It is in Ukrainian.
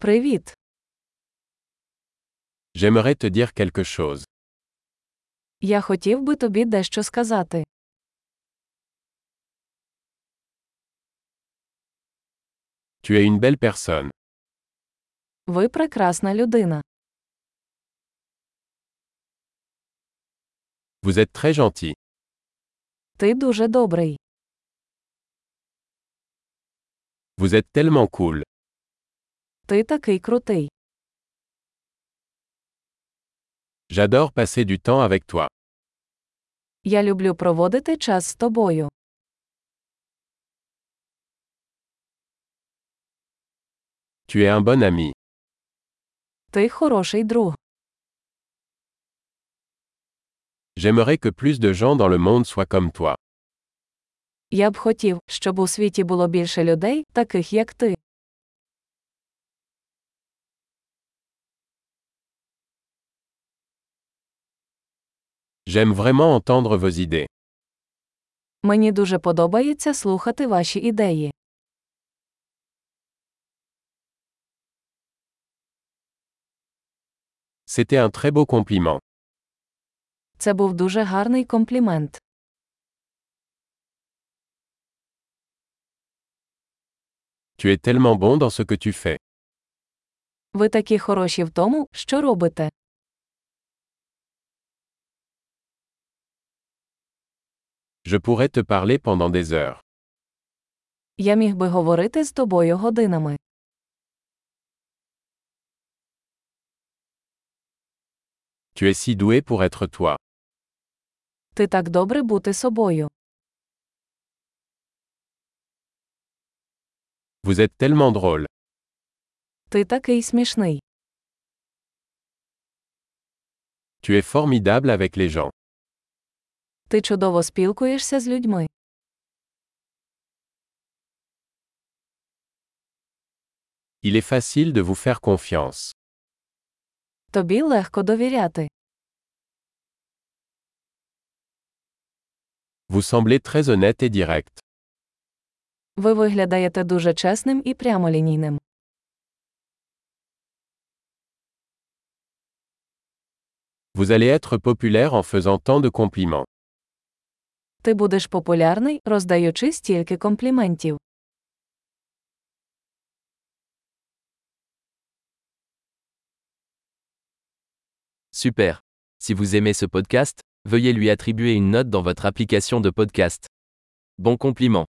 Привіт. J'aimerais te dire quelque chose. Я хотів би тобі дещо сказати. Tu es une belle personne. Ви прекрасна людина. Vous êtes très gentil. Ти дуже добрий. Vous êtes tellement cool. Ти такий крутий. J'adore passer du temps avec toi. Я люблю проводити час з тобою. Tu es un bon ami. Ти хороший друг. J'aimerais que plus de gens dans le monde soient comme toi. Я б хотів, щоб у світі було більше людей, таких як ти. J'aime vraiment entendre vos idées. Мені дуже подобається слухати ваші ідеї. C'était un très beau compliment. Це був дуже гарний комплімент. Tu es tellement bon dans ce que tu fais. Ви такі хороші в тому, що робите. Je pourrais te parler pendant des heures. Я міг би говорити з тобою годинами. Tu es si doué pour être toi. Ти так добре бути собою. Vous êtes tellement drôle. Ти такий смішний. Tu es formidable avec les gens. Ти чудово спілкуєшся з людьми. Il est facile de vous faire confiance. Тобі легко довіряти. Vous semblez très honnête et direct. Ви виглядаєте дуже чесним і прямолінійним. Vous allez être populaire en faisant tant de compliments. Ти будеш популярний, роздаючи стільки компліментів. Super. Si vous aimez ce podcast, veuillez lui attribuer une note dans votre application de podcast. Bon compliment.